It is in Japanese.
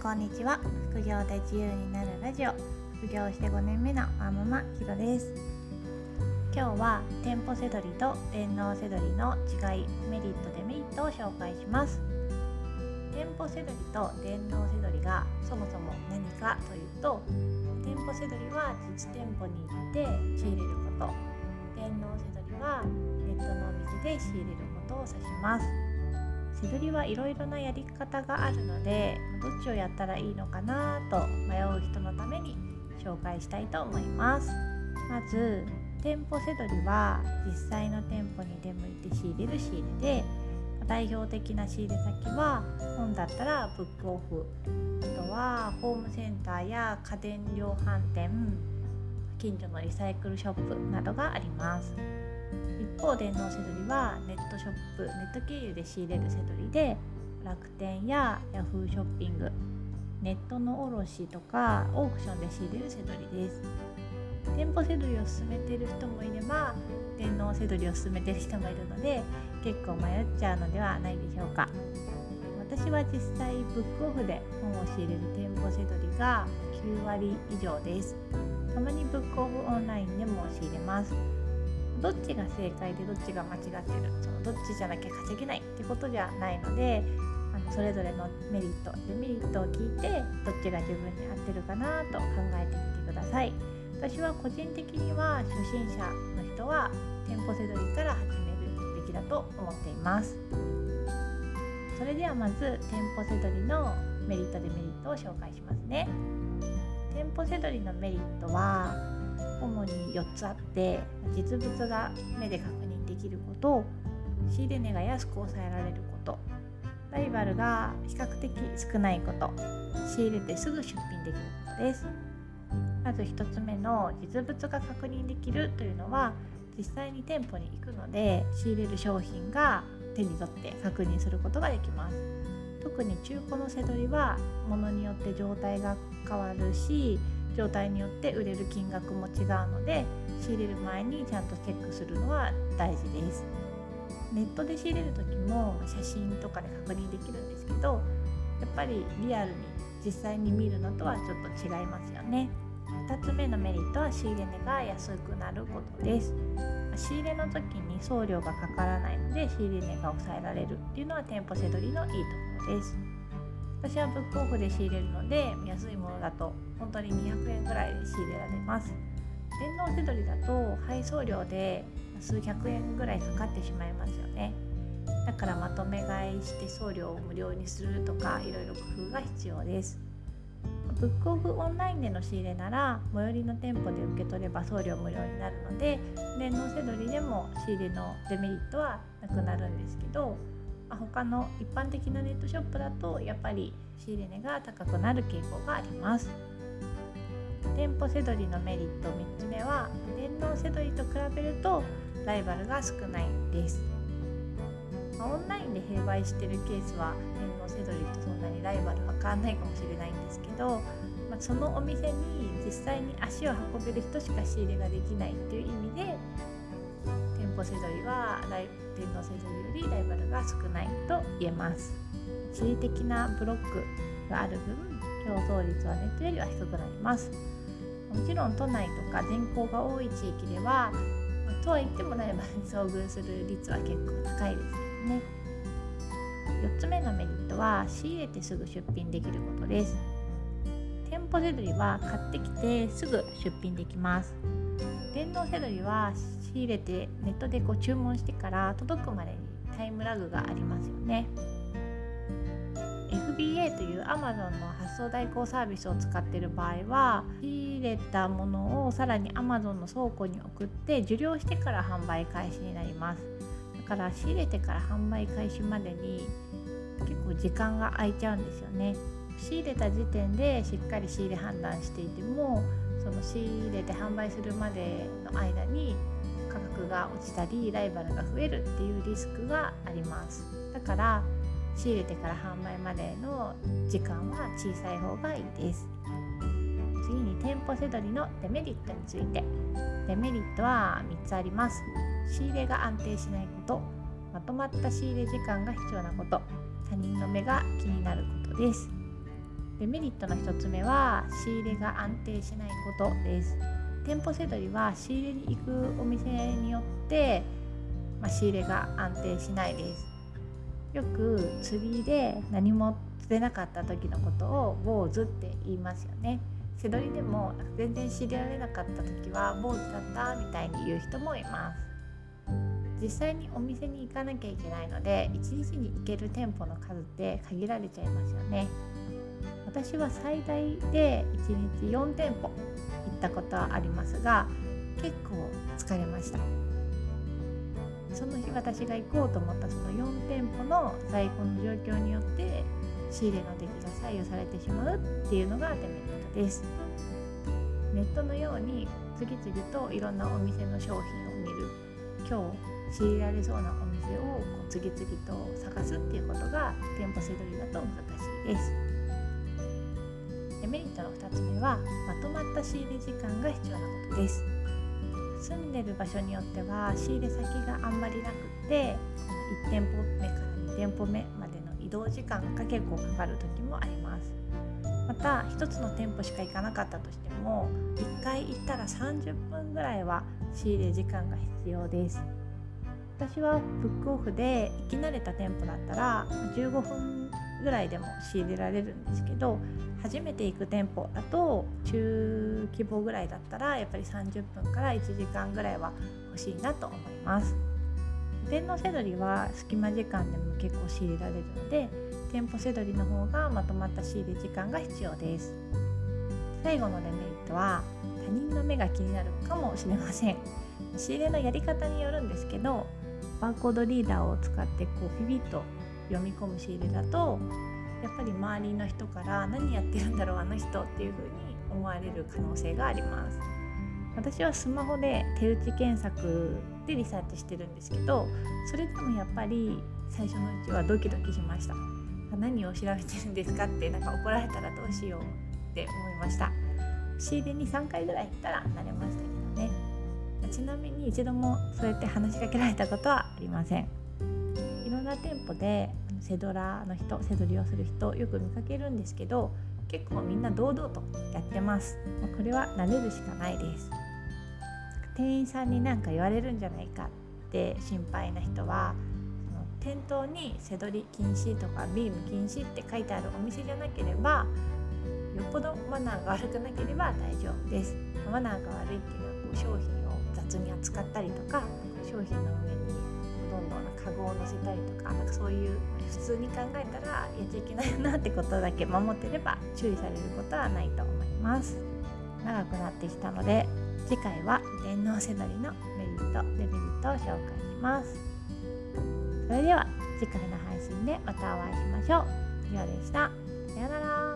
こんにちは。副業で自由になるラジオ。副業して5年目のワーママひろです。今日は店舗せどりと電脳せどりの違いメリットデメリットを紹介します。店舗せどりと電脳せどりがそもそも何かというと店舗せどりは実店舗に行って仕入れること。電脳せどりはネットのお店で仕入れることを指します。せどりはいろいろなやり方があるのでどっちをやったらいいのかなと迷う人のために紹介したいと思います。まず店舗せどりは実際の店舗に出向いて仕入れる仕入れで代表的な仕入れ先は本だったらブックオフあとはホームセンターや家電量販店近所のリサイクルショップなどがあります。一方電脳せどりはネットショップネット経由で仕入れるせどりで楽天や Yahoo ショッピングネットの卸とかオークションで仕入れるせどりです。店舗せどりを進めてる人もいれば電脳せどりを進めてる人もいるので結構迷っちゃうのではないでしょうか。私は実際ブックオフで本を仕入れる店舗せどりが9割以上です。たまにブックオフオンラインでも仕入れます。どっちが正解でどっちが間違ってる？そのどっちじゃなきゃ稼げないってことじゃないのであのそれぞれのメリットデメリットを聞いてどっちが自分に合ってるかなと考えてみてください。私は個人的には初心者の人は店舗せどりから始めるべきだと思っています。それではまず店舗せどりのメリットデメリットを紹介しますね。店舗せどりのメリットは主に4つあって実物が目で確認できること仕入れ値が安く抑えられること。ライバルが比較的少ないこと。仕入れてすぐ出品できることです。まず1つ目の実物が確認できるというのは実際に店舗に行くので仕入れる商品が手に取って確認することができます。特に中古のせどりは物によって状態が変わるし状態によって売れる金額も違うので仕入れる前にちゃんとチェックするのは大事です。ネットで仕入れる時も写真とかで確認できるんですけどやっぱりリアルに実際に見るのとはちょっと違いますよね。2つ目のメリットは仕入れ値が安くなることです。仕入れの時に送料がかからないので仕入れ値が抑えられるっていうのは店舗せどりのいいところです。私はブックオフで仕入れるので安いものだと本当に200円ぐらいで仕入れられます。電動せどりだと配送料で数百円ぐらいかかってしまいますよね。だからまとめ買いして送料を無料にするとかいろいろ工夫が必要です。ブックオフオンラインでの仕入れなら最寄りの店舗で受け取れば送料無料になるので電動せどりでも仕入れのデメリットはなくなるんですけど他の一般的なネットショップだとやっぱり仕入れ値が高くなる傾向があります。店舗せどりのメリット3つ目は電動せどりと比べるとライバルが少ないです。オンラインで併売してるケースは電動せどりとそんなにライバルは変わんないかもしれないんですけど、まあ、そのお店に実際に足を運べる人しか仕入れができないっていう意味で店舗せどりは電動せどりよりライバルが少ないと言えます。地理的なブロックがある分競争率はネットよりは低くなります。もちろん都内とか人口が多い地域ではとは言ってもライバルに遭遇する率は結構高いですけどね。4つ目のメリットは仕入れてすぐ出品できることです。店舗せどりは買ってきてすぐ出品できます。電動せどりは仕入れてネットでこう注文してから届くまでにタイムラグがありますよね。FBA という Amazon の発送代行サービスを使っている場合は仕入れたものをさらに Amazon の倉庫に送って受領してから販売開始になります。だから仕入れてから販売開始までに結構時間が空いちゃうんですよね。仕入れた時点でしっかり仕入れ判断していてもその仕入れて販売するまでの間に価格が落ちたりライバルが増えるっていうリスクがあります。だから仕入れてから販売までの時間は小さい方がいいです。次に店舗せどりのデメリットについて。デメリットは3つあります。仕入れが安定しないこと。まとまった仕入れ時間が必要なこと。他人の目が気になることです。デメリットの1つ目は仕入れが安定しないことです。店舗せどりは仕入れに行くお店によって、まあ、仕入れが安定しないです。よく釣りで何も釣れなかった時のことを坊主って言いますよね。背取りでも全然知りられなかった時は坊主だったみたいに言う人もいます。実際にお店に行かなきゃいけないので1日に行ける店舗の数って限られちゃいますよね。私は最大で1日4店舗行ったことはありますが結構疲れました。その日私が行こうと思ったその4店舗の在庫の状況によって仕入れの出来が左右されてしまうっていうのがデメリットです。ネットのように次々といろんなお店の商品を見る。今日仕入れられそうなお店をこう次々と探すっていうことが店舗せどりだと難しいです。デメリットの2つ目はまとまった仕入れ時間が必要なことです。住んでる場所によっては仕入れ先があんまりなくて1店舗目から2店舗目までの移動時間が結構かかる時もあります。また1つの店舗しか行かなかったとしても1回行ったら30分ぐらいは仕入れ時間が必要です。私はブックオフで行き慣れた店舗だったら15分ぐらいでも仕入れられるんですけど初めて行く店舗だと中規模ぐらいだったらやっぱり30分から1時間ぐらいは欲しいなと思います。天皇せどりは隙間時間でも結構仕入れられるので店舗せどりの方がまとまった仕入れ時間が必要です。最後のデメリットは他人の目が気になるかもしれません。仕入れのやり方によるんですけどバーコードリーダーを使ってこうピピッと読み込む仕入れだとやっぱり周りの人から何やってるんだろうあの人っていう風に思われる可能性があります。私はスマホで手打ち検索でリサーチしてるんですけどそれでもやっぱり最初のうちはドキドキしました。何を調べてるんですかってなんか怒られたらどうしようって思いました。仕入れに3回ぐらい行ったら慣れましたけどね。ちなみに一度もそうやって話しかけられたことはありません。いろんな店舗でセドラの人セドリをする人よく見かけるんですけど結構みんな堂々とやってます。これは慣れるしかないです。店員さんに何か言われるんじゃないかって心配な人は店頭に背取り禁止とかビーム禁止って書いてあるお店じゃなければよっぽどマナーが悪くなければ大丈夫です。マナーが悪いっていうのはこう商品を雑に扱ったりとか商品の上にどんどんカゴを乗せたりとかなんかそういう普通に考えたらやっちゃいけないよなってことだけ守ってれば注意されることはないと思います長くなってきたので次回は電脳せどりのメリットデメリットを紹介しますそれでは次回の配信でまたお会いしましょう。りょうでした。さようなら。